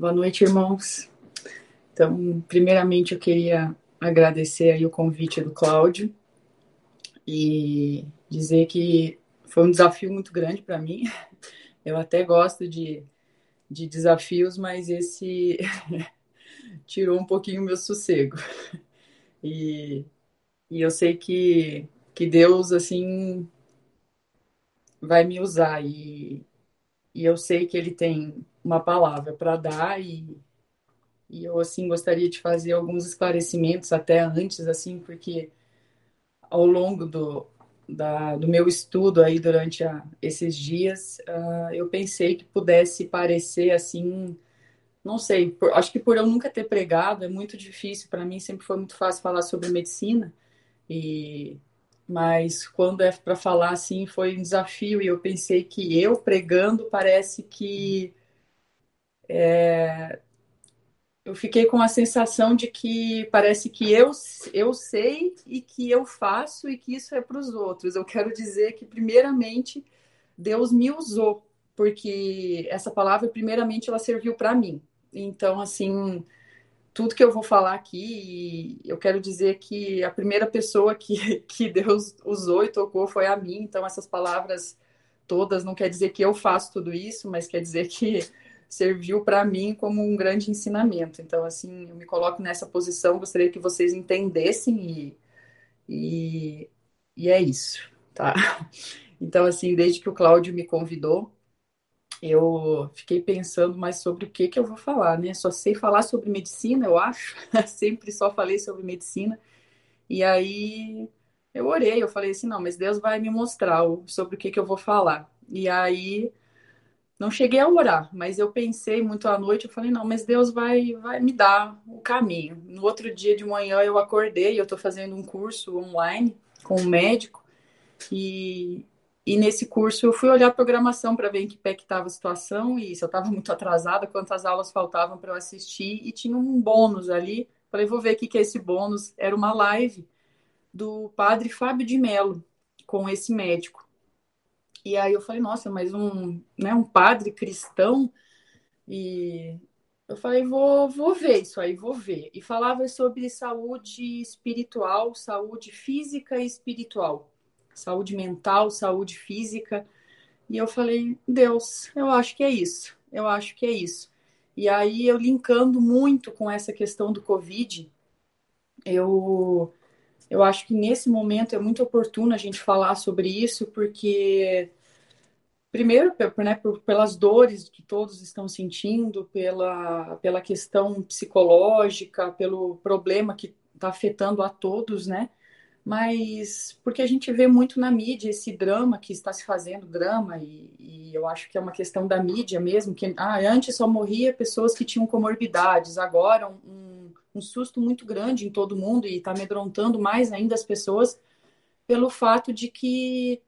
Boa noite, irmãos. Então, primeiramente, eu queria agradecer aí o convite do Cláudio e dizer que foi um desafio muito grande para mim. Eu até gosto de, de desafios, mas esse tirou um pouquinho o meu sossego. E, e eu sei que, que Deus, assim, vai me usar e, e eu sei que Ele tem uma palavra para dar e, e eu, assim, gostaria de fazer alguns esclarecimentos até antes, assim, porque ao longo do, da, do meu estudo aí durante a, esses dias, uh, eu pensei que pudesse parecer, assim, não sei, por, acho que por eu nunca ter pregado, é muito difícil, para mim sempre foi muito fácil falar sobre medicina, e mas quando é para falar assim foi um desafio e eu pensei que eu pregando parece que é, eu fiquei com a sensação de que parece que eu, eu sei e que eu faço e que isso é para os outros. Eu quero dizer que, primeiramente, Deus me usou, porque essa palavra, primeiramente, ela serviu para mim. Então, assim, tudo que eu vou falar aqui, eu quero dizer que a primeira pessoa que, que Deus usou e tocou foi a mim. Então, essas palavras todas não quer dizer que eu faço tudo isso, mas quer dizer que serviu para mim como um grande ensinamento. Então, assim, eu me coloco nessa posição, gostaria que vocês entendessem e, e, e é isso, tá? Então, assim, desde que o Cláudio me convidou, eu fiquei pensando mais sobre o que, que eu vou falar, né? Só sei falar sobre medicina, eu acho. Sempre só falei sobre medicina. E aí eu orei, eu falei assim, não, mas Deus vai me mostrar sobre o que, que eu vou falar. E aí não cheguei a orar, mas eu pensei muito à noite, eu falei, não, mas Deus vai, vai me dar o caminho. No outro dia de manhã eu acordei, eu estou fazendo um curso online com um médico, e e nesse curso eu fui olhar a programação para ver em que pé que estava a situação e se eu estava muito atrasada, quantas aulas faltavam para eu assistir e tinha um bônus ali. Falei, vou ver o que, que é esse bônus. Era uma live do padre Fábio de Mello com esse médico. E aí eu falei, nossa, mas um, né, um padre cristão e eu falei, vou, vou ver isso aí, vou ver. E falava sobre saúde espiritual, saúde física e espiritual saúde mental, saúde física. E eu falei, Deus, eu acho que é isso, eu acho que é isso. E aí eu linkando muito com essa questão do Covid, eu, eu acho que nesse momento é muito oportuno a gente falar sobre isso, porque primeiro né, pelas dores que todos estão sentindo, pela, pela questão psicológica, pelo problema que está afetando a todos, né? mas porque a gente vê muito na mídia esse drama que está se fazendo, drama, e, e, eu acho que é uma questão da mídia mesmo, que ah, antes só morria pessoas que tinham comorbidades, agora um, um susto muito grande em todo mundo e está amedrontando mais ainda as pessoas pelo fato de que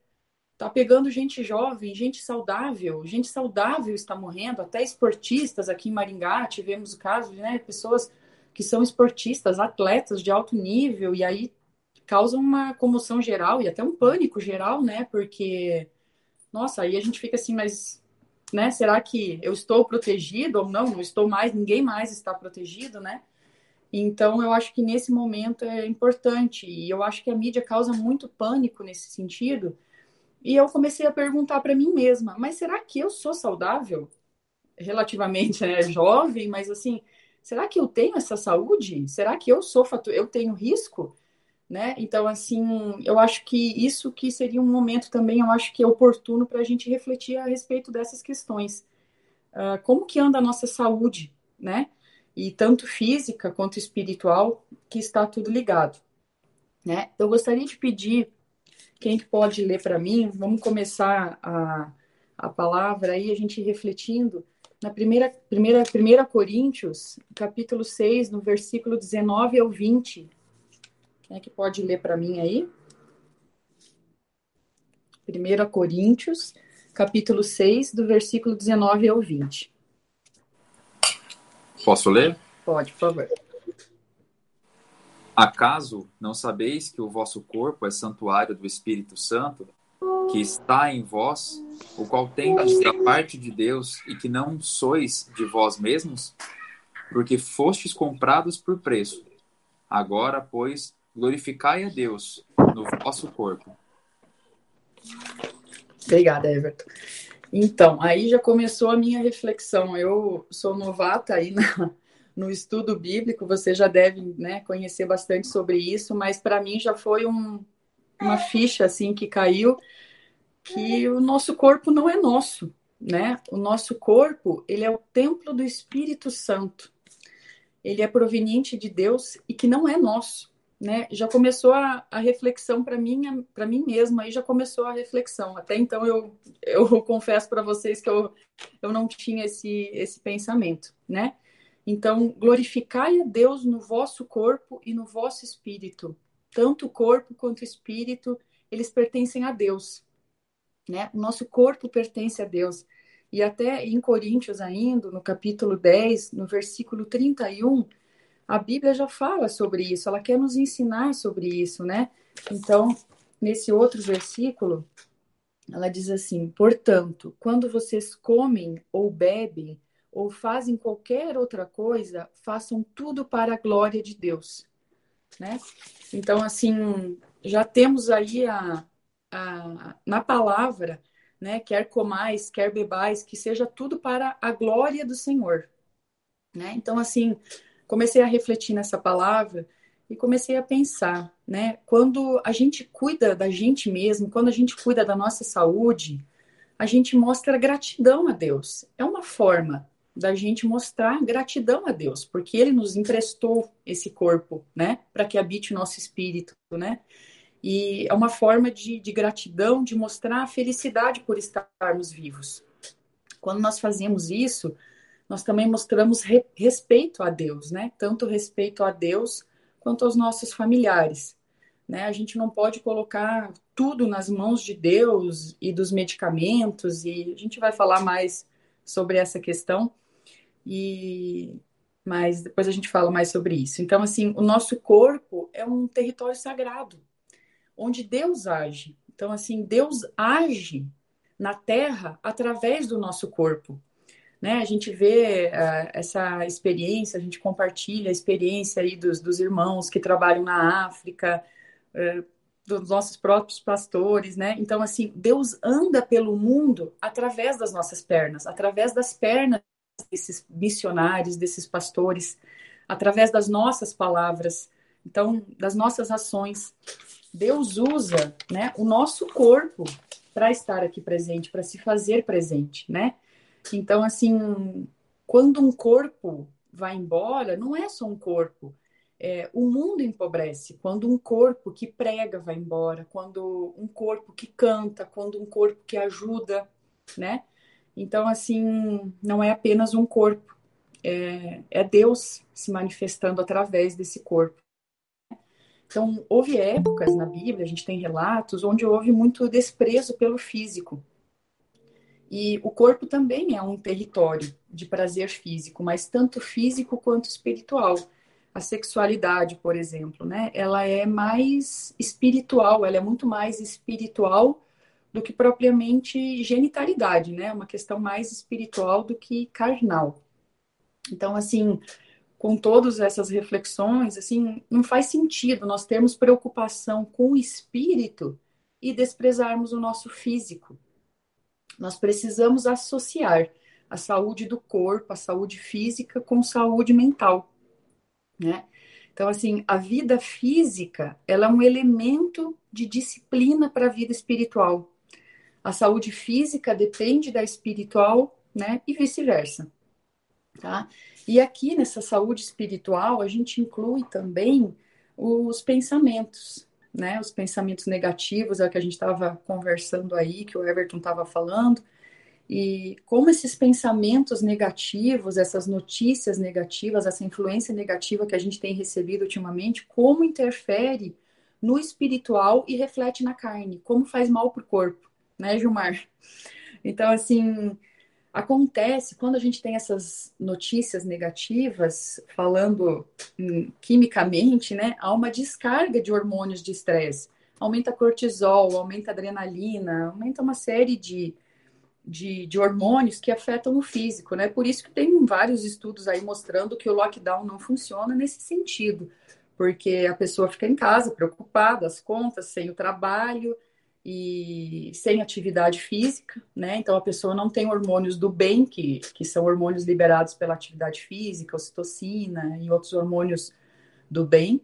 está pegando gente jovem, gente saudável, gente saudável está morrendo, até esportistas aqui em Maringá, tivemos casos, né, pessoas que são esportistas, atletas de alto nível, e aí causa uma comoção geral e até um pânico geral, né? Porque, nossa, aí a gente fica assim, mas, né? Será que eu estou protegido ou não? Não estou mais, ninguém mais está protegido, né? Então, eu acho que nesse momento é importante e eu acho que a mídia causa muito pânico nesse sentido. E eu comecei a perguntar para mim mesma, mas será que eu sou saudável? Relativamente né, jovem, mas assim, será que eu tenho essa saúde? Será que eu sou eu tenho risco? né? Então, assim, eu acho que isso que seria um momento também, eu acho que é oportuno para a gente refletir a respeito dessas questões. Uh, como que anda a nossa saúde, né? E tanto física quanto espiritual, que está tudo ligado, né? Eu gostaria de pedir, quem pode ler para mim, vamos começar a, a palavra aí, a gente refletindo na primeira, primeira, primeira Coríntios, capítulo 6, no versículo 19 ao 20, quem é que pode ler para mim aí? 1 Coríntios, capítulo 6, do versículo 19 ao 20. Posso ler? Pode, por favor. Acaso não sabeis que o vosso corpo é santuário do Espírito Santo, que está em vós, o qual tendes da parte de Deus e que não sois de vós mesmos? Porque fostes comprados por preço. Agora, pois, glorificai a Deus no vosso corpo. Obrigada, Everton. Então, aí já começou a minha reflexão. Eu sou novata aí na, no estudo bíblico, você já deve né, conhecer bastante sobre isso, mas para mim já foi um, uma ficha assim que caiu que o nosso corpo não é nosso, né? O nosso corpo, ele é o templo do Espírito Santo. Ele é proveniente de Deus e que não é nosso né, já começou a, a reflexão para mim, para mim mesma, aí já começou a reflexão. Até então eu, eu confesso para vocês que eu, eu não tinha esse, esse pensamento, né? Então, glorificai a Deus no vosso corpo e no vosso espírito. Tanto o corpo quanto o espírito, eles pertencem a Deus, né? O nosso corpo pertence a Deus. E até em Coríntios ainda, no capítulo 10, no versículo 31, a Bíblia já fala sobre isso, ela quer nos ensinar sobre isso, né? Então, nesse outro versículo, ela diz assim: portanto, quando vocês comem ou bebem ou fazem qualquer outra coisa, façam tudo para a glória de Deus, né? Então, assim, já temos aí a, a na palavra, né? Quer comais, quer bebais, que seja tudo para a glória do Senhor, né? Então, assim, comecei a refletir nessa palavra e comecei a pensar, né? Quando a gente cuida da gente mesmo, quando a gente cuida da nossa saúde, a gente mostra gratidão a Deus. É uma forma da gente mostrar gratidão a Deus, porque Ele nos emprestou esse corpo, né? Para que habite o nosso espírito, né? E é uma forma de, de gratidão, de mostrar a felicidade por estarmos vivos. Quando nós fazemos isso, nós também mostramos re respeito a Deus, né? Tanto respeito a Deus quanto aos nossos familiares. Né? A gente não pode colocar tudo nas mãos de Deus e dos medicamentos, e a gente vai falar mais sobre essa questão, e mas depois a gente fala mais sobre isso. Então, assim, o nosso corpo é um território sagrado, onde Deus age. Então, assim, Deus age na terra através do nosso corpo né? A gente vê uh, essa experiência, a gente compartilha a experiência aí dos, dos irmãos que trabalham na África, uh, dos nossos próprios pastores, né? Então, assim, Deus anda pelo mundo através das nossas pernas, através das pernas desses missionários, desses pastores, através das nossas palavras, então, das nossas ações. Deus usa, né, o nosso corpo para estar aqui presente, para se fazer presente, né? Então, assim, quando um corpo vai embora, não é só um corpo. É, o mundo empobrece quando um corpo que prega vai embora, quando um corpo que canta, quando um corpo que ajuda, né? Então, assim, não é apenas um corpo, é, é Deus se manifestando através desse corpo. Então, houve épocas na Bíblia, a gente tem relatos, onde houve muito desprezo pelo físico. E o corpo também é um território de prazer físico, mas tanto físico quanto espiritual. A sexualidade, por exemplo, né? Ela é mais espiritual, ela é muito mais espiritual do que propriamente genitalidade, né? Uma questão mais espiritual do que carnal. Então, assim, com todas essas reflexões, assim, não faz sentido nós termos preocupação com o espírito e desprezarmos o nosso físico. Nós precisamos associar a saúde do corpo, a saúde física com saúde mental, né? Então, assim, a vida física, ela é um elemento de disciplina para a vida espiritual. A saúde física depende da espiritual, né? E vice-versa, tá? E aqui nessa saúde espiritual, a gente inclui também os pensamentos, né? Os pensamentos negativos, é o que a gente estava conversando aí, que o Everton estava falando, e como esses pensamentos negativos, essas notícias negativas, essa influência negativa que a gente tem recebido ultimamente, como interfere no espiritual e reflete na carne, como faz mal para o corpo, né, Gilmar? Então, assim, Acontece quando a gente tem essas notícias negativas, falando hum, quimicamente, né? Há uma descarga de hormônios de estresse. Aumenta cortisol, aumenta adrenalina, aumenta uma série de, de, de, hormônios que afetam o físico, né? Por isso que tem vários estudos aí mostrando que o lockdown não funciona nesse sentido, porque a pessoa fica em casa preocupada, as contas, sem o trabalho e sem atividade física, né? Então a pessoa não tem hormônios do bem, que, que são hormônios liberados pela atividade física, ocitocina e outros hormônios do bem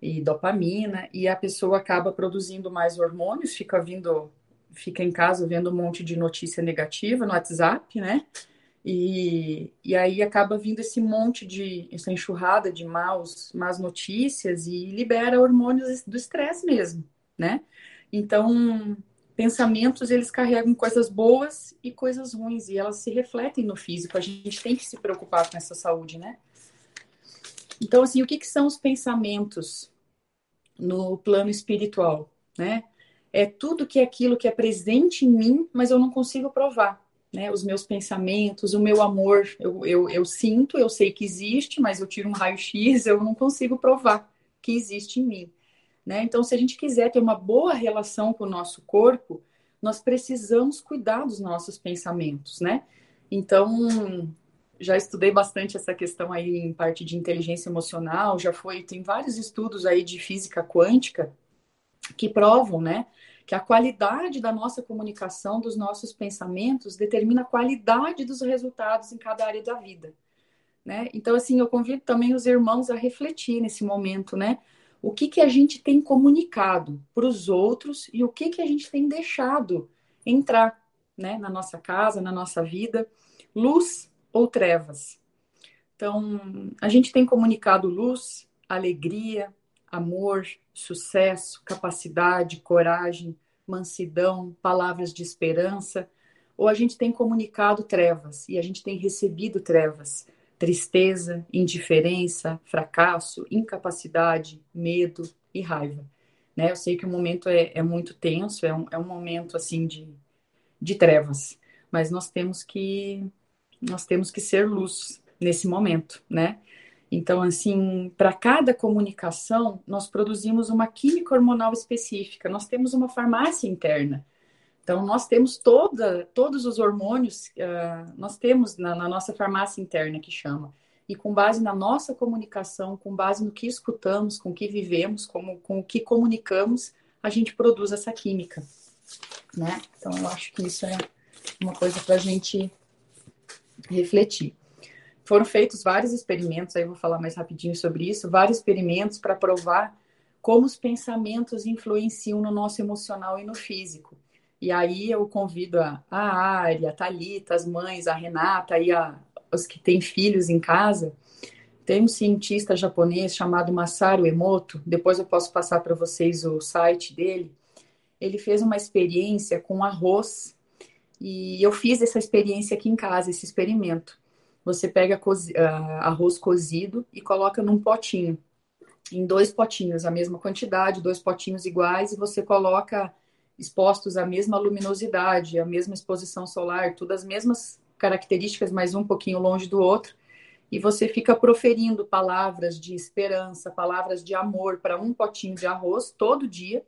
e dopamina, e a pessoa acaba produzindo mais hormônios, fica vindo fica em casa vendo um monte de notícia negativa no WhatsApp, né? E, e aí acaba vindo esse monte de, essa enxurrada de maus, más notícias e libera hormônios do estresse mesmo, né? Então, pensamentos, eles carregam coisas boas e coisas ruins, e elas se refletem no físico. A gente tem que se preocupar com essa saúde, né? Então, assim, o que, que são os pensamentos no plano espiritual, né? é tudo que é aquilo que é presente em mim, mas eu não consigo provar. Né? Os meus pensamentos, o meu amor, eu, eu, eu sinto, eu sei que existe, mas eu tiro um raio-x, eu não consigo provar que existe em mim. Né? Então, se a gente quiser ter uma boa relação com o nosso corpo, nós precisamos cuidar dos nossos pensamentos, né? Então, já estudei bastante essa questão aí em parte de inteligência emocional, já foi, tem vários estudos aí de física quântica que provam, né, que a qualidade da nossa comunicação, dos nossos pensamentos, determina a qualidade dos resultados em cada área da vida. Né? Então, assim, eu convido também os irmãos a refletir nesse momento, né? O que, que a gente tem comunicado para os outros e o que, que a gente tem deixado entrar né, na nossa casa, na nossa vida, luz ou trevas. Então, a gente tem comunicado luz, alegria, amor, sucesso, capacidade, coragem, mansidão, palavras de esperança, ou a gente tem comunicado trevas e a gente tem recebido trevas, tristeza, indiferença, fracasso, incapacidade, medo e raiva. Né? Eu sei que o momento é, é muito tenso, é um, é um momento assim de, de trevas, mas nós temos que nós temos que ser luz nesse momento, né? Então, assim, para cada comunicação, nós produzimos uma química hormonal específica, nós temos uma farmácia interna. Então, nós temos toda, todos os hormônios, uh, nós temos na, na, nossa farmácia interna, que chama. E com base na nossa comunicação, com base no que escutamos, com o que vivemos, como, com o que comunicamos, a gente produz essa química. Né? Então, eu acho que isso é uma coisa para a gente refletir. Foram feitos vários experimentos, aí eu vou falar mais rapidinho sobre isso, vários experimentos para provar como os pensamentos influenciam no nosso emocional e no físico. E aí eu convido a, a Ari, a Thalita, as mães, a Renata e a, os que têm filhos em casa. Tem um cientista japonês chamado Masaru Emoto, depois eu posso passar para vocês o site dele. Ele fez uma experiência com arroz e eu fiz essa experiência aqui em casa, esse experimento você pega cozi uh, arroz cozido e coloca num potinho, em dois potinhos, a mesma quantidade, dois potinhos iguais, e você coloca expostos à mesma luminosidade, à mesma exposição solar, todas as mesmas características, mas um pouquinho longe do outro, e você fica proferindo palavras de esperança, palavras de amor para um potinho de arroz todo dia,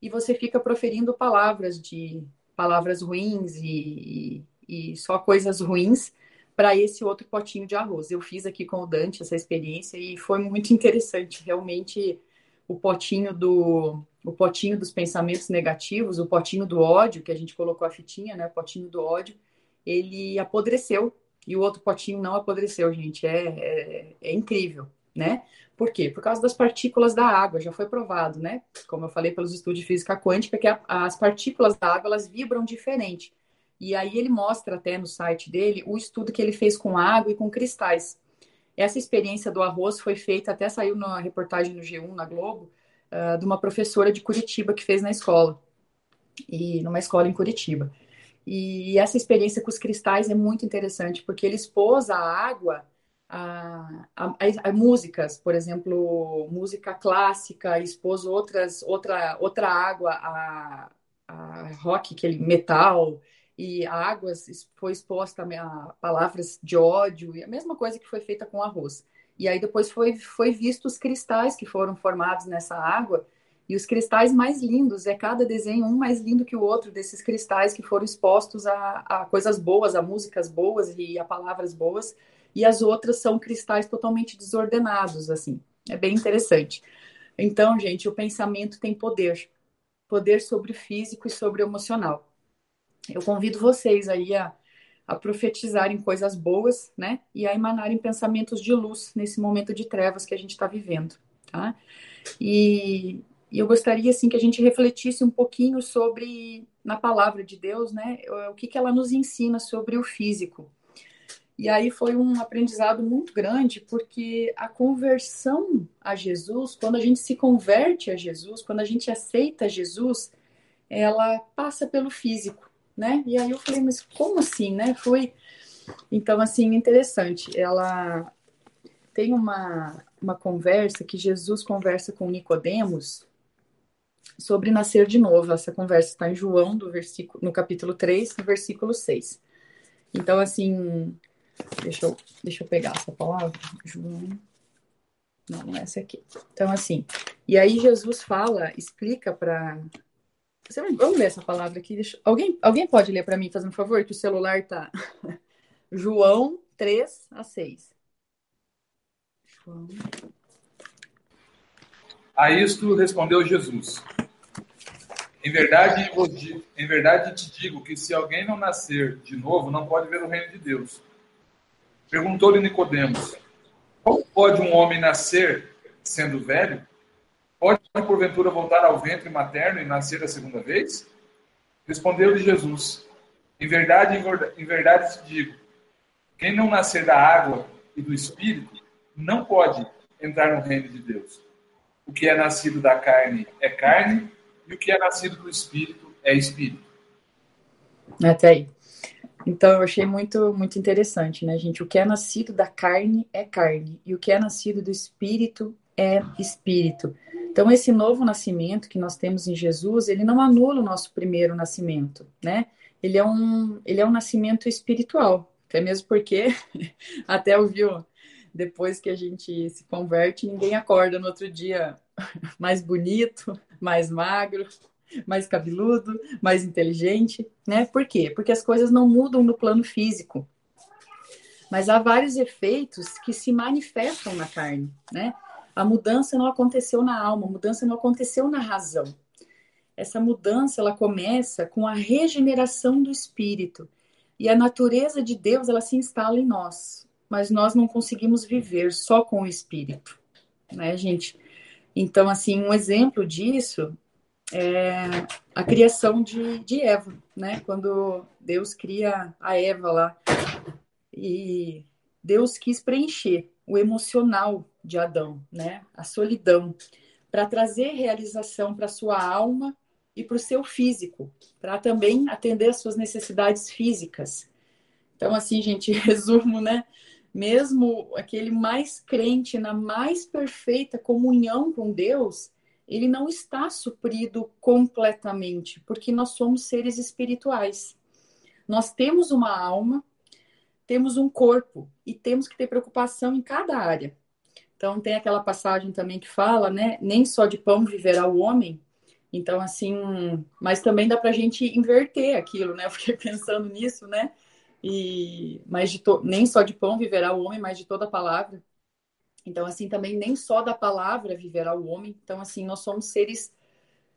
e você fica proferindo palavras de palavras ruins e, e, e só coisas ruins para esse outro potinho de arroz. Eu fiz aqui com o Dante essa experiência e foi muito interessante. Realmente, o potinho do o potinho dos pensamentos negativos, o potinho do ódio, que a gente colocou a fitinha, né? O potinho do ódio, ele apodreceu e o outro potinho não apodreceu, gente. É, é, é incrível, né? Por quê? Por causa das partículas da água, já foi provado, né? Como eu falei pelos estudos de física quântica, que a, as partículas da água elas vibram diferente. E aí ele mostra até no site dele o estudo que ele fez com água e com cristais. Essa experiência do arroz foi feita, até saiu na reportagem no G1, na Globo, uh, de uma professora de Curitiba que fez na escola, e numa escola em Curitiba. E essa experiência com os cristais é muito interessante, porque ele expôs a água a, a, a, músicas, por exemplo, música clássica, expôs outras, outra, outra água a, a rock, aquele metal, e a água foi exposta a palavras de ódio, e a mesma coisa que foi feita com arroz. E aí depois foi, foi visto os cristais que foram formados nessa água, E os cristais mais lindos, é cada desenho um mais lindo que o outro desses cristais que foram expostos a, a coisas boas, a músicas boas e a palavras boas. E as outras são cristais totalmente desordenados, assim. É bem interessante. Então, gente, o pensamento tem poder. Poder sobre o físico e sobre o emocional. Eu convido vocês aí a, a profetizarem coisas boas, né? E a emanarem pensamentos de luz nesse momento de trevas que a gente está vivendo, tá? E, e eu gostaria, assim, que a gente refletisse um pouquinho sobre, na palavra de Deus, né, o que, que ela nos ensina sobre o físico. E aí foi um aprendizado muito grande, porque a conversão a Jesus, quando a gente se converte a Jesus, quando a gente aceita Jesus, ela passa pelo físico, né? E aí eu falei, mas como assim, né? Foi. Então, assim, interessante. Ela tem uma, uma conversa que Jesus conversa com Nicodemos, sobre nascer de novo. Essa conversa está em João, do versículo, no capítulo 3, no versículo 6. Então, assim, deixa eu, deixa eu pegar essa palavra. João. Não, não é essa aqui. Então, assim, e aí Jesus fala, explica para. Vamos ler essa palavra aqui. Deixa... Alguém, alguém pode ler para mim, fazendo um favor, que o celular tá. João 3 a 6. João. A isto respondeu Jesus: em verdade, em verdade te digo que se alguém não nascer de novo, não pode ver o reino de Deus. Perguntou-lhe Nicodemos: Como pode um homem nascer sendo velho? Pode porventura voltar ao ventre materno e nascer a segunda vez? Respondeu-lhe Jesus: Em verdade, em verdade te digo, quem não nascer da água e do espírito não pode entrar no reino de Deus. O que é nascido da carne é carne, e o que é nascido do Espírito é Espírito. Até aí. Então, eu achei muito, muito interessante, né, gente? O que é nascido da carne é carne, e o que é nascido do Espírito é Espírito. Então, esse novo nascimento que nós temos em Jesus, ele não anula o nosso primeiro nascimento, né? Ele é um, ele é um nascimento espiritual, até mesmo porque, até ouviu, depois que a gente se converte, ninguém acorda no outro dia mais bonito, mais magro, mais cabeludo, mais inteligente, né? Por quê? Porque as coisas não mudam no plano físico. Mas há vários efeitos que se manifestam na carne, né? A mudança não aconteceu na alma, a mudança não aconteceu na razão. Essa mudança ela começa com a regeneração do espírito. E a natureza de Deus, ela se instala em nós, mas nós não conseguimos viver só com o espírito, né, gente? Então, assim, um exemplo disso é a criação de, de Eva, né? Quando Deus cria a Eva lá. E Deus quis preencher o emocional de Adão, né? A solidão, para trazer realização para sua alma e para o seu físico, para também atender às suas necessidades físicas. Então, assim, gente, resumo, né? mesmo aquele mais crente na mais perfeita comunhão com Deus, ele não está suprido completamente, porque nós somos seres espirituais. Nós temos uma alma, temos um corpo e temos que ter preocupação em cada área. Então tem aquela passagem também que fala, né? Nem só de pão viverá o homem. Então assim, mas também dá para a gente inverter aquilo, né? Eu fiquei pensando nisso, né? e mas de to... nem só de pão viverá o homem, mas de toda a palavra. Então, assim, também nem só da palavra viverá o homem. Então, assim, nós somos seres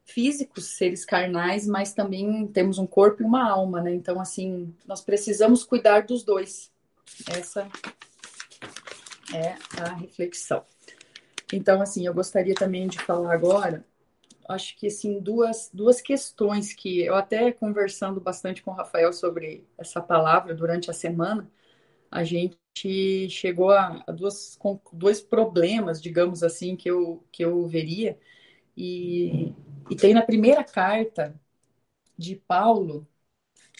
físicos, seres carnais, mas também temos um corpo e uma alma, né? Então, assim, nós precisamos cuidar dos dois. Essa é a reflexão. Então, assim, eu gostaria também de falar agora acho que assim duas, duas questões que eu até conversando bastante com o Rafael sobre essa palavra durante a semana, a gente chegou a, a duas, com dois problemas, digamos assim, que eu, que eu veria. E, e tem na primeira carta de Paulo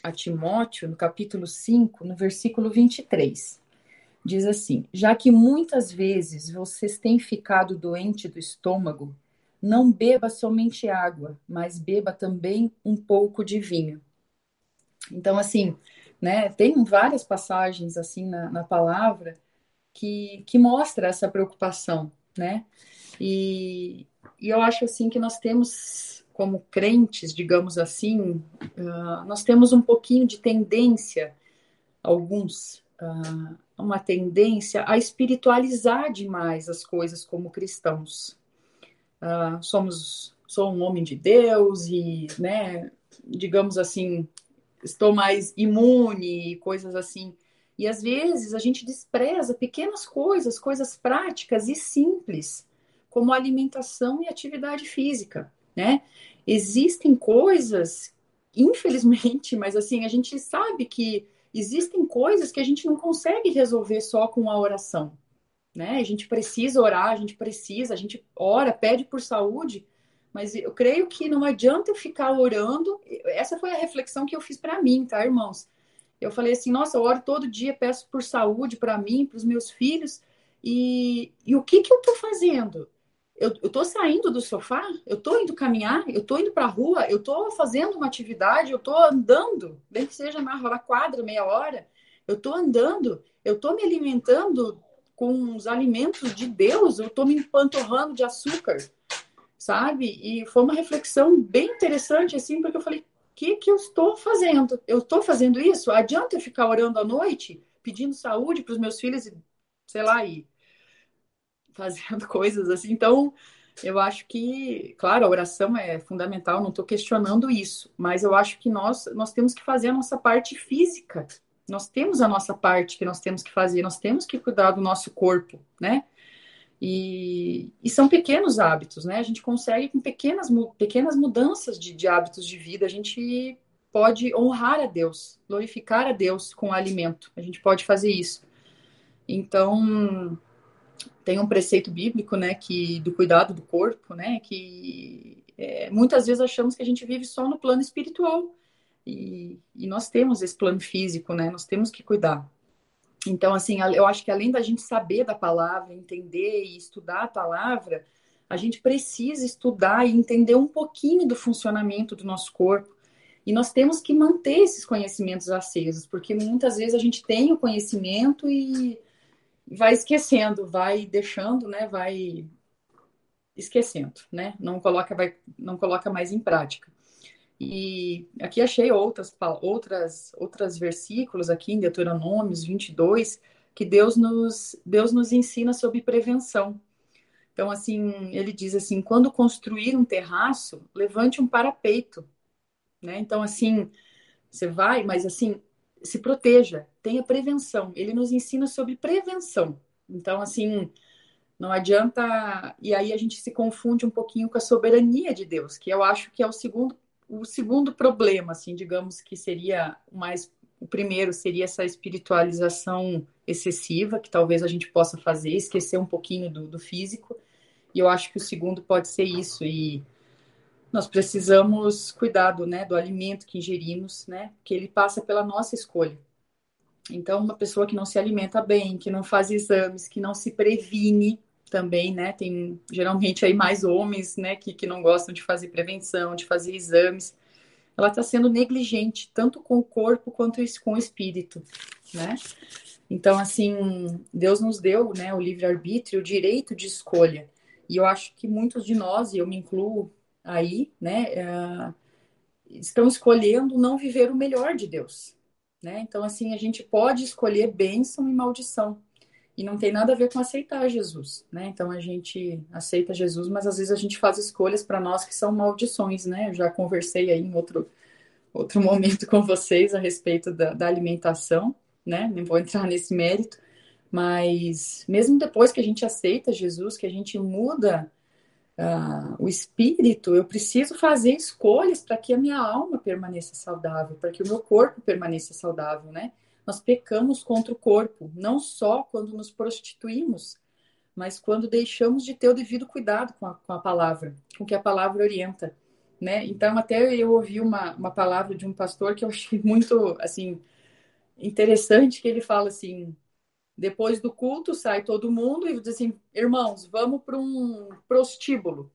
a Timóteo, no capítulo 5, no versículo 23. Diz assim: Já que muitas vezes vocês têm ficado doente do estômago não beba somente água, mas beba também um pouco de vinho. Então, assim, né, tem várias passagens assim na, na palavra que, que mostra essa preocupação, né? E, e eu acho assim que nós temos, como crentes, digamos assim, uh, nós temos um pouquinho de tendência, alguns, uma tendência a espiritualizar demais as coisas como cristãos. Uh, somos, sou um homem de Deus e, né, digamos assim, estou mais imune, coisas assim. E às vezes a gente despreza pequenas coisas, coisas práticas e simples como alimentação e atividade física, né? Existem coisas, infelizmente, mas assim, a gente sabe que existem coisas que a gente não consegue resolver só com a oração, né? A gente precisa orar, a gente precisa, a gente ora, pede por saúde, mas eu creio que não adianta eu ficar orando. Essa foi a reflexão que eu fiz para mim, tá, irmãos? Eu falei assim, nossa, eu oro todo dia, peço por saúde para mim, para os meus filhos, e, e o que que eu estou fazendo? Eu, estou saindo do sofá, eu estou indo caminhar, eu estou indo para a rua, eu estou fazendo uma atividade, eu estou andando, bem que seja na quadra, meia hora, eu estou andando, eu estou me alimentando com os alimentos de Deus, eu estou me empanturrando de açúcar, sabe? E foi uma reflexão bem interessante, assim, porque eu falei, o que, que eu estou fazendo? Eu estou fazendo isso? Adianta eu ficar orando à noite, pedindo saúde para os meus filhos, e, sei lá, e fazendo coisas assim. Então, eu acho que, claro, a oração é fundamental, não estou questionando isso, mas eu acho que nós, nós temos que fazer a nossa parte física. Nós temos a nossa parte que nós temos que fazer, nós temos que cuidar do nosso corpo, né? E, e são pequenos hábitos, né? A gente consegue, com pequenas, pequenas mudanças de, de hábitos de vida, a gente pode honrar a Deus, glorificar a Deus com o alimento. A gente pode fazer isso. Então, tem um preceito bíblico, né, que do cuidado do corpo, né, que é, muitas vezes achamos que a gente vive só no plano espiritual e, e, nós temos esse plano físico, né, nós temos que cuidar. Então, assim, eu acho que além da gente saber da palavra, entender e estudar a palavra, a gente precisa estudar e entender um pouquinho do funcionamento do nosso corpo. E nós temos que manter esses conhecimentos acesos, porque muitas vezes a gente tem o conhecimento e vai esquecendo, vai deixando, né? Vai esquecendo, né? Não coloca, vai, não coloca mais em prática. E aqui achei outras, outras, outras versículos aqui em Deuteronômios 22 que Deus nos, Deus nos ensina sobre prevenção. Então, assim, ele diz assim: quando construir um terraço, levante um parapeito, né? Então, assim, você vai, mas assim, se proteja, tenha prevenção. Ele nos ensina sobre prevenção. Então, assim, não adianta. E aí a gente se confunde um pouquinho com a soberania de Deus, que eu acho que é o segundo, o segundo problema, assim, digamos que seria mais. O primeiro seria essa espiritualização excessiva, que talvez a gente possa fazer, esquecer um pouquinho do, do físico. E eu acho que o segundo pode ser isso. E nós precisamos cuidar do, né, do alimento que ingerimos, né, que ele passa pela nossa escolha. Então, uma pessoa que não se alimenta bem, que não faz exames, que não se previne também, né, tem geralmente aí mais homens, né, que, que não gostam de fazer prevenção, de fazer exames, ela está sendo negligente, tanto com o corpo quanto com o espírito, né. Então, assim, Deus nos deu, né, o livre-arbítrio, o direito de escolha. E eu acho que muitos de nós, e eu me incluo aí, né, é, estão escolhendo não viver o melhor de Deus, né? Então, assim, a gente pode escolher bênção e maldição. E não tem nada a ver com aceitar Jesus, né? Então a gente aceita Jesus, mas às vezes a gente faz escolhas para nós que são maldições, né? Eu já conversei aí em outro, outro momento com vocês a respeito da, da alimentação, né? Nem vou entrar nesse mérito, mas mesmo depois que a gente aceita Jesus, que a gente muda uh, o espírito, eu preciso fazer escolhas para que a minha alma permaneça saudável, para que o meu corpo permaneça saudável, né? Nós pecamos contra o corpo, não só quando nos prostituímos, mas quando deixamos de ter o devido cuidado com a, com a palavra, com que a palavra orienta, né? Então, até eu ouvi uma, uma palavra de um pastor que eu achei muito, assim, interessante, que ele fala assim, depois do culto, sai todo mundo e diz assim: irmãos, vamos para um prostíbulo.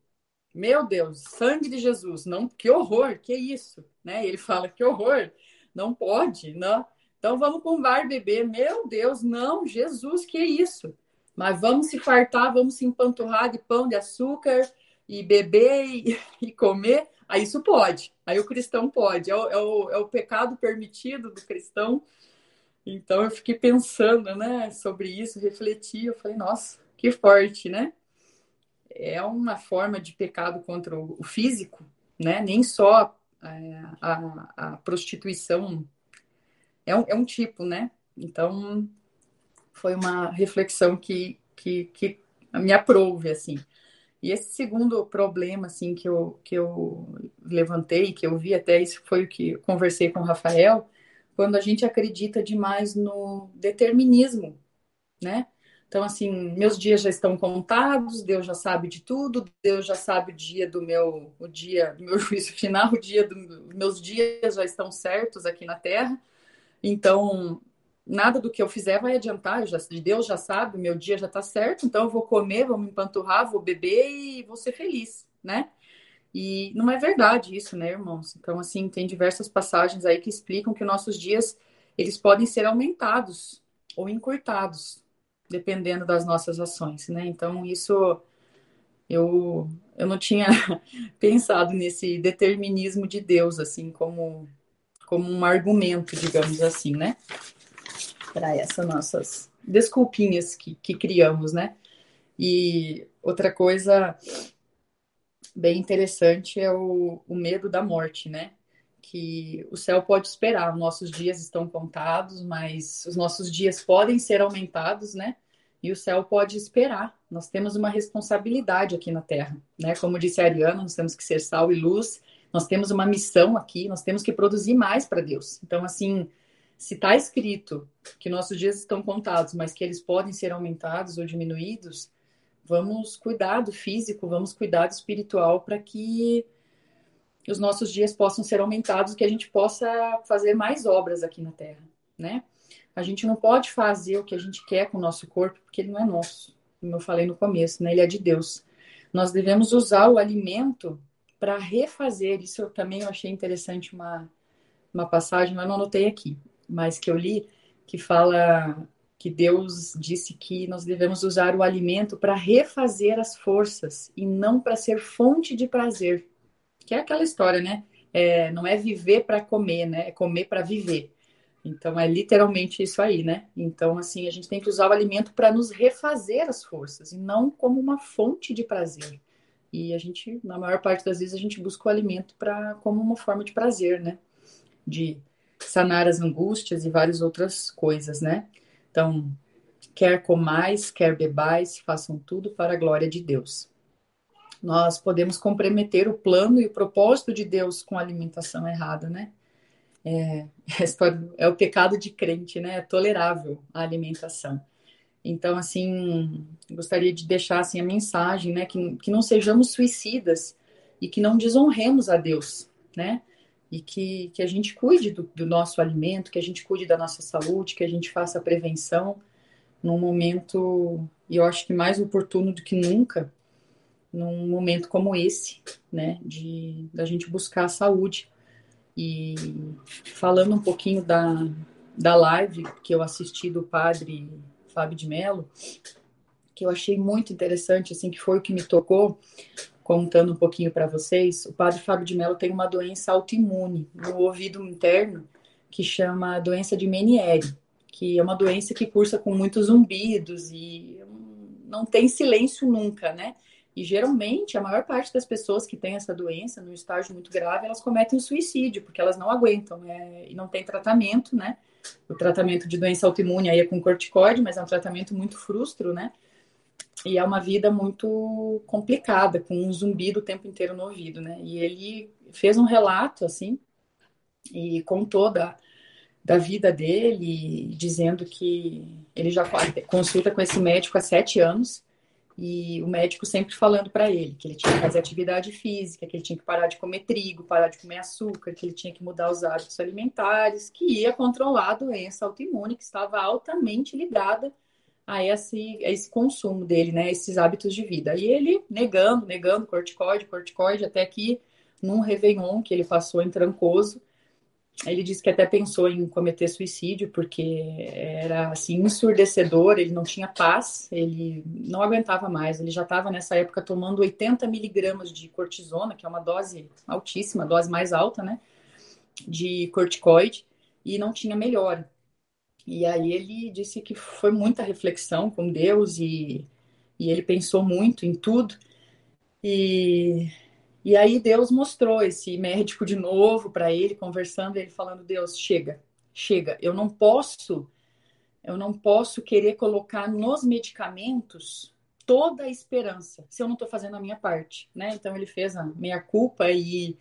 Meu Deus, sangue de Jesus, não, que horror, que isso, né? Ele fala que horror, não pode, não. Então vamos com um bar beber. Meu Deus, não, Jesus, que isso? Mas vamos se fartar, vamos se empanturrar de pão de açúcar, e beber e, e comer, aí isso pode. Aí o cristão pode. É o, é o, é o pecado permitido do cristão. Então eu fiquei pensando, né, sobre isso, refleti, eu falei, nossa, que forte, né? É uma forma de pecado contra o físico, né? Nem só é, a, a, prostituição é um, é um tipo, né? Então foi uma reflexão que, que, que me aprouve, assim. E esse segundo problema, assim, que eu, que eu levantei, que eu vi até, isso foi o que eu conversei com o Rafael, quando a gente acredita demais no determinismo, né? Então, assim, meus dias já estão contados, Deus já sabe de tudo, Deus já sabe o dia do meu, o dia do meu juízo final, o dia dos meus dias já estão certos aqui na Terra. Então, nada do que eu fizer vai adiantar, já, Deus já sabe, meu dia já está certo, então eu vou comer, vou me empanturrar, vou beber e vou ser feliz, né? E não é verdade isso, né, irmãos? Então, assim, tem diversas passagens aí que explicam que nossos dias, eles podem ser aumentados ou encurtados, dependendo das nossas ações, né? Então, isso eu, eu não tinha pensado nesse determinismo de Deus, assim, como, como um argumento, digamos assim, né? Para essas nossas desculpinhas que, que criamos, né? E outra coisa bem interessante é o, o medo da morte, né? Que o céu pode esperar, nossos dias estão contados, mas os nossos dias podem ser aumentados, né? E o céu pode esperar. Nós temos uma responsabilidade aqui na Terra, né? Como disse a Ariana, nós temos que ser sal e luz. Nós temos uma missão aqui, nós temos que produzir mais para Deus. Então, assim, se está escrito que nossos dias estão contados, mas que eles podem ser aumentados ou diminuídos, vamos cuidar do físico, vamos cuidar do espiritual para que os nossos dias possam ser aumentados, que a gente possa fazer mais obras aqui na Terra, né? A gente não pode fazer o que a gente quer com o nosso corpo, porque ele não é nosso, como eu falei no começo, né? Ele é de Deus. Nós devemos usar o alimento para refazer. Isso eu também achei interessante uma, uma passagem, eu não anotei aqui, mas que eu li, que fala que Deus disse que nós devemos usar o alimento para refazer as forças e não para ser fonte de prazer. Que é aquela história, né? É, não é viver para comer, né? É comer para viver. Então é literalmente isso aí, né? Então assim a gente tem que usar o alimento para nos refazer as forças e não como uma fonte de prazer. E a gente, na maior parte das vezes, a gente busca o alimento para como uma forma de prazer, né? De sanar as angústias e várias outras coisas, né? Então, quer comais, quer bebais, façam tudo para a glória de Deus. Nós podemos comprometer o plano e o propósito de Deus com a alimentação errada, né? É, é o pecado de crente, né? É tolerável a alimentação. Então, assim, gostaria de deixar assim, a mensagem, né? Que, que não sejamos suicidas e que não desonremos a Deus, né? E que, que a gente cuide do, do, nosso alimento, que a gente cuide da nossa saúde, que a gente faça a prevenção num momento, e eu acho que mais oportuno do que nunca, num momento como esse, né, de da gente buscar a saúde. E falando um pouquinho da, da live que eu assisti do padre Fábio de Mello, que eu achei muito interessante, assim, que foi o que me tocou, contando um pouquinho para vocês, o padre Fábio de Mello tem uma doença autoimune no ouvido interno que chama doença de Meniere, que é uma doença que cursa com muitos zumbidos e não tem silêncio nunca, né? E geralmente a maior parte das pessoas que têm essa doença no estágio muito grave, elas cometem suicídio porque elas não aguentam né? e não tem tratamento, né? O tratamento de doença autoimune aí é com corticoide, mas é um tratamento muito frustro, né? E é uma vida muito complicada, com um zumbido o tempo inteiro no ouvido, né? E ele fez um relato, assim, e contou da, da vida dele, dizendo que ele já consulta com esse médico há sete anos, e o médico sempre falando para ele que ele tinha que fazer atividade física, que ele tinha que parar de comer trigo, parar de comer açúcar, que ele tinha que mudar os hábitos alimentares, que ia controlar a doença autoimune que estava altamente ligada a esse, a esse consumo dele, né? Esses hábitos de vida. E ele negando, negando corticoide, corticoide, até que num Réveillon que ele passou em Trancoso, ele disse que até pensou em cometer suicídio porque era assim ensurdecedor, ele não tinha paz, ele não aguentava mais, ele já estava nessa época tomando 80 miligramas de cortisona, que é uma dose altíssima, dose mais alta, né, de corticoide, e não tinha melhora. E aí ele disse que foi muita reflexão com Deus e, e ele pensou muito em tudo. E e aí Deus mostrou esse médico de novo para ele, conversando, ele falando: Deus, chega, chega, eu não posso, eu não posso querer colocar nos medicamentos toda a esperança se eu não estou fazendo a minha parte, né? Então ele fez a meia culpa e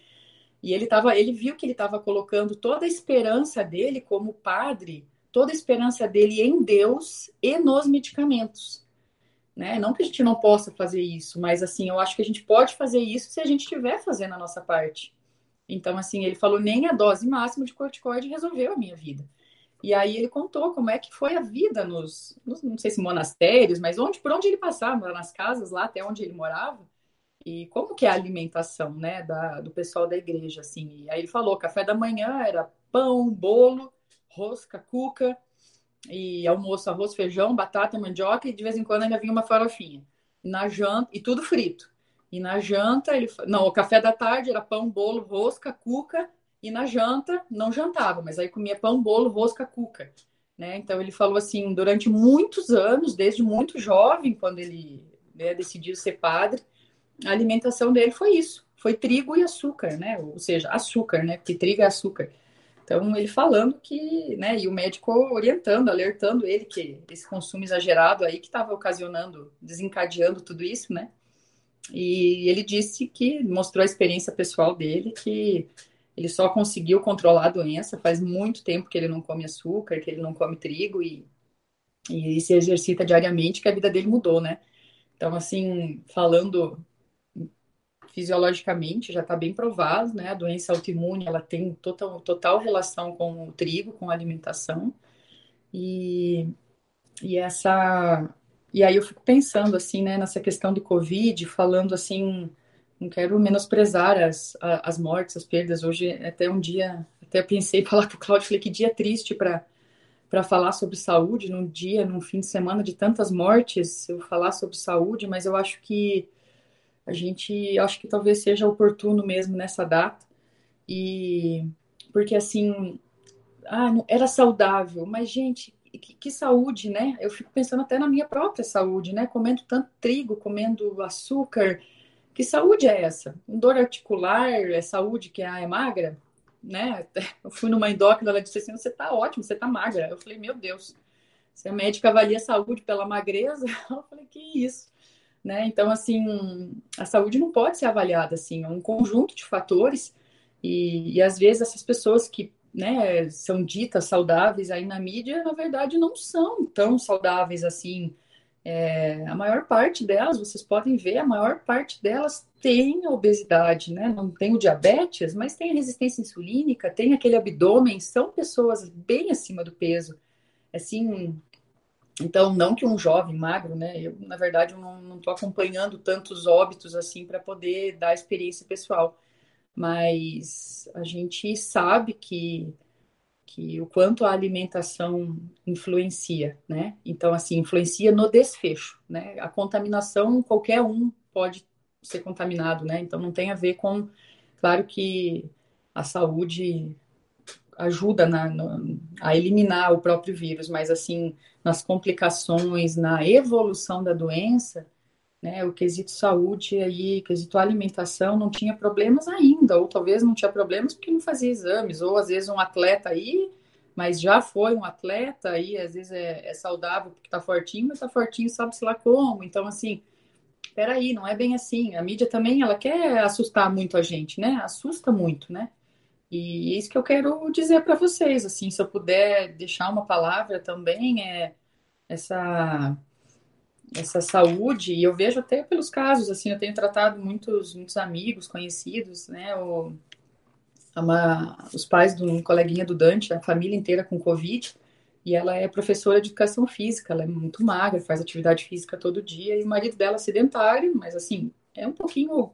e ele tava, ele viu que ele estava colocando toda a esperança dele como padre, toda a esperança dele em Deus e nos medicamentos né? Não que a gente não possa fazer isso, mas assim, eu acho que a gente pode fazer isso se a gente estiver fazendo a nossa parte. Então, assim, ele falou nem a dose máxima de corticoide resolveu a minha vida. E aí ele contou como é que foi a vida nos, nos não sei se monastérios, mas onde por onde ele passava, nas casas lá até onde ele morava, e como que é a alimentação, né, da, do pessoal da igreja, assim. E aí ele falou, café da manhã era pão, bolo, rosca, cuca, e almoço, arroz, feijão, batata, mandioca e de vez em quando ainda vinha uma farofinha. Na janta, e tudo frito. E na janta, ele não, o café da tarde era pão, bolo, rosca, cuca, e na janta não jantava, mas aí comia pão, bolo, rosca, cuca. Né? Então ele falou assim, durante muitos anos, desde muito jovem, quando ele né, decidiu ser padre, a alimentação dele foi isso, foi trigo e açúcar, né? Ou seja, açúcar, né? Porque trigo é açúcar. Então, ele falando que, né, e o médico orientando, alertando ele que esse consumo exagerado aí que estava ocasionando, desencadeando tudo isso, né? E ele disse que mostrou a experiência pessoal dele que ele só conseguiu controlar a doença faz muito tempo que ele não come açúcar, que ele não come trigo e, e se exercita diariamente, que a vida dele mudou, né? Então, assim, falando fisiologicamente já está bem provado, né? A doença autoimune ela tem total, total relação com o trigo, com a alimentação. E, e essa e aí eu fico pensando assim, né, nessa questão do Covid, falando assim, não quero menosprezar as, as mortes, as perdas. Hoje até um dia, até pensei em falar com o Claudio, falei que dia triste para para falar sobre saúde num dia, num fim de semana de tantas mortes, eu falar sobre saúde, mas eu acho que a gente acho que talvez seja oportuno mesmo nessa data. E porque assim, ah, era saudável, mas gente, que, que, saúde, né? Eu fico pensando até na minha própria saúde, né? Comendo tanto trigo, comendo açúcar. Que saúde é essa? Dor articular, é saúde que ah, é magra? Né? Eu fui numa endócrina, ela disse assim: você tá ótimo, você tá magra. Eu falei: meu Deus, se a médica avalia a saúde pela magreza, eu falei: que isso? Né? Então, assim, a saúde não pode ser avaliada assim, é um conjunto de fatores e, e às vezes essas pessoas que né, são ditas saudáveis aí na mídia, na verdade, não são tão saudáveis assim. É, a maior parte delas, vocês podem ver, a maior parte delas tem obesidade, né? Não tem o diabetes, mas tem a resistência insulínica, tem aquele abdômen, são pessoas bem acima do peso. Assim, então, não que um jovem magro, né? Eu, na verdade, eu não estou acompanhando tantos óbitos assim para poder dar experiência pessoal. Mas a gente sabe que, que o quanto a alimentação influencia, né? Então, assim, influencia no desfecho, né? A contaminação, qualquer um pode ser contaminado, né? Então, não tem a ver com. Claro que a saúde ajuda na, no, a eliminar o próprio vírus, mas assim, nas complicações, na evolução da doença, né, o quesito saúde aí, quesito alimentação, não tinha problemas ainda, ou talvez não tinha problemas porque não fazia exames, ou às vezes um atleta aí, mas já foi um atleta aí, às vezes é, é saudável porque tá fortinho, mas tá fortinho sabe-se lá como, então assim, peraí, não é bem assim, a mídia também, ela quer assustar muito a gente, né, assusta muito, né, e é isso que eu quero dizer para vocês, assim, se eu puder deixar uma palavra também é essa essa saúde, e eu vejo até pelos casos, assim, eu tenho tratado muitos muitos amigos, conhecidos, né, o, uma, os pais de um coleguinha do Dante, a família inteira com Covid, e ela é professora de educação física, ela é muito magra, faz atividade física todo dia, e o marido dela é sedentário, mas assim, é um pouquinho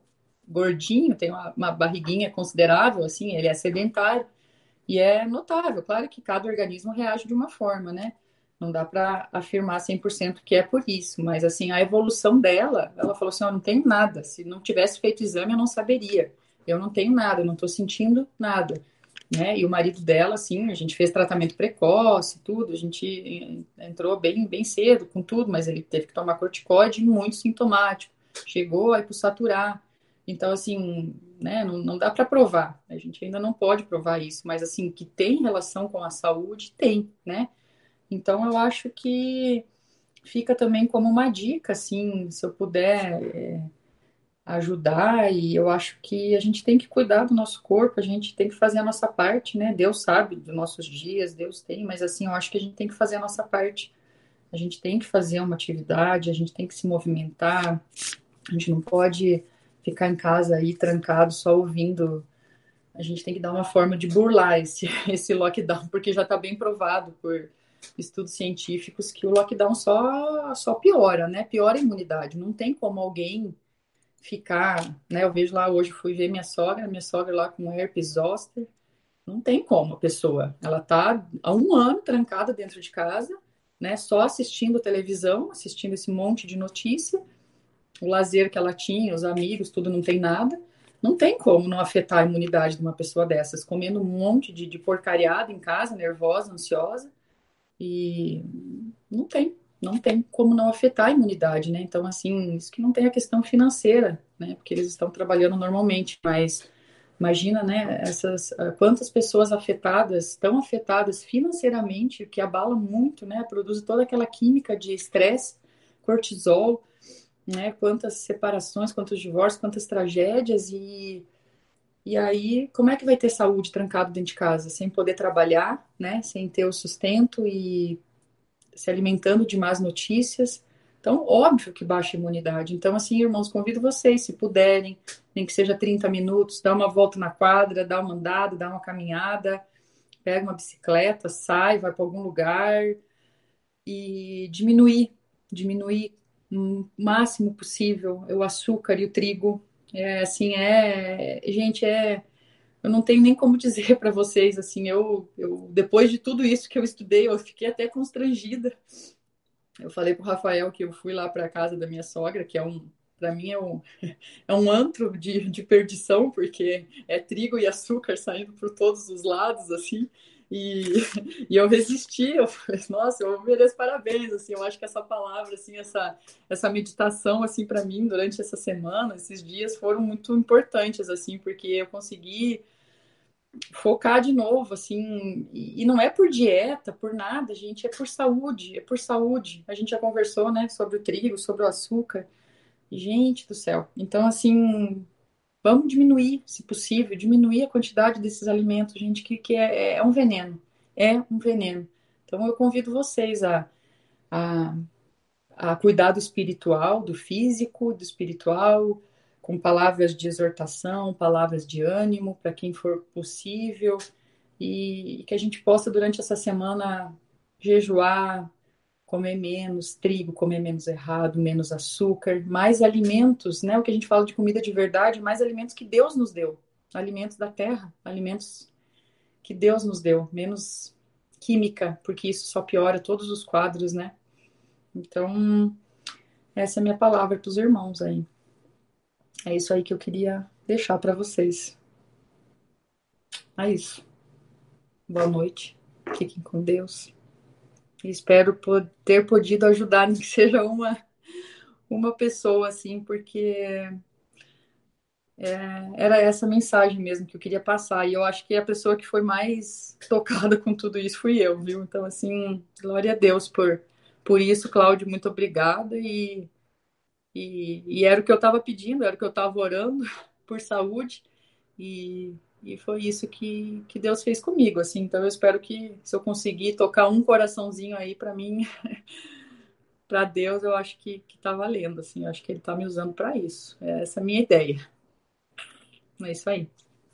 gordinho, tem uma, uma barriguinha considerável, assim, ele é sedentário. E é notável, claro que cada organismo reage de uma forma, né? Não dá para afirmar 100% que é por isso, mas assim, a evolução dela, ela falou assim: Eu não tenho nada. Se não tivesse feito exame, eu não saberia. Eu não tenho nada, eu não estou sentindo nada. Né? E o marido dela, assim, a gente fez tratamento precoce, tudo, a gente entrou bem, bem cedo com tudo, mas ele teve que tomar corticóide muito sintomático. Chegou aí para saturar. Então, assim, né, não, não dá para provar. A gente ainda não pode provar isso, mas assim, que tem relação com a saúde, tem, né? Então, eu acho que fica também como uma dica, assim, se eu puder é, ajudar, e eu acho que a gente tem que cuidar do nosso corpo, a gente tem que fazer a nossa parte, né? Deus sabe dos nossos dias, Deus tem, mas assim, eu acho que a gente tem que fazer a nossa parte. A gente tem que fazer uma atividade, a gente tem que se movimentar, a gente não pode ficar em casa aí trancado só ouvindo. A gente tem que dar uma forma de burlar esse, esse lockdown, porque já está bem provado por estudos científicos que o lockdown só, só piora, né? Piora a imunidade. Não tem como alguém ficar, né? Eu vejo lá hoje, fui ver minha sogra, minha sogra lá com herpes zoster. Não tem como a pessoa. Ela tá há um ano trancada dentro de casa, né? Só assistindo televisão, assistindo esse monte de notícia. O lazer que ela tinha, os amigos, tudo não tem nada. Não tem como não afetar a imunidade de uma pessoa dessas, comendo um monte de, de porcariada em casa, nervosa, ansiosa. E não tem, não tem como não afetar a imunidade, né? Então, assim, isso que não tem a questão financeira, né? Porque eles estão trabalhando normalmente, mas imagina, né? Essas ah, quantas pessoas afetadas, tão afetadas financeiramente, que abala muito, né? Produz toda aquela química de estresse, cortisol, né? Quantas separações, quantos divórcios, quantas tragédias e e aí, como é que vai ter saúde trancado dentro de casa, sem poder trabalhar, né? Sem ter o sustento e se alimentando de más notícias. Então, óbvio que baixa a imunidade. Então, assim, irmãos, convido vocês, se puderem, nem que seja 30 minutos, dá uma volta na quadra, dá uma andada, dá uma caminhada, pega uma bicicleta, sai, vai para algum lugar e diminuir, diminuir máximo possível o açúcar e o trigo. É, assim, é, gente, é, eu não tenho nem como dizer para vocês, assim, eu, eu, depois de tudo isso que eu estudei, eu fiquei até constrangida. Eu falei para o Rafael que eu fui lá para a casa da minha sogra, que é um, para mim é um, é um antro de, de perdição, porque é trigo e açúcar saindo por todos os lados, assim, e, e eu resisti, eu falei, nossa, eu mereço parabéns, assim, eu acho que essa palavra, assim, essa, essa meditação, assim, para mim, durante essa semana, esses dias foram muito importantes, assim, porque eu consegui focar de novo, assim, e, não é por dieta, por nada, gente, é por saúde, é por saúde. A gente já conversou, né, sobre o trigo, sobre o açúcar, gente do céu. Então, assim, Vamos diminuir, se possível, diminuir a quantidade desses alimentos, gente, que, que é, é um veneno. É um veneno. Então, eu convido vocês a, a, a cuidar do espiritual, do físico, do espiritual, com palavras de exortação, palavras de ânimo para quem for possível, e que a gente possa, durante essa semana, jejuar, comer menos trigo, comer menos errado, menos açúcar, mais alimentos, né? O que a gente fala de comida de verdade, mais alimentos que Deus nos deu, alimentos da terra, alimentos que Deus nos deu, menos química, porque isso só piora todos os quadros, né? Então, essa é a minha palavra para os irmãos aí. É isso aí que eu queria deixar para vocês. É isso. Boa noite. Fiquem com Deus. Espero ter podido ajudar, nem que seja uma, uma pessoa, assim, porque é, era essa mensagem mesmo que eu queria passar. E eu acho que a pessoa que foi mais tocada com tudo isso fui eu, viu? Então, assim, glória a Deus por, por isso, Cláudio, muito obrigada. E, e, e era o que eu estava pedindo, era o que eu estava orando por saúde. E e foi isso que, que Deus fez comigo, assim. Então eu espero que se eu conseguir tocar um coraçãozinho aí para mim, para Deus, eu acho que, que tá valendo, assim. Eu acho que ele tá me usando para isso. É essa é a minha ideia. É isso aí.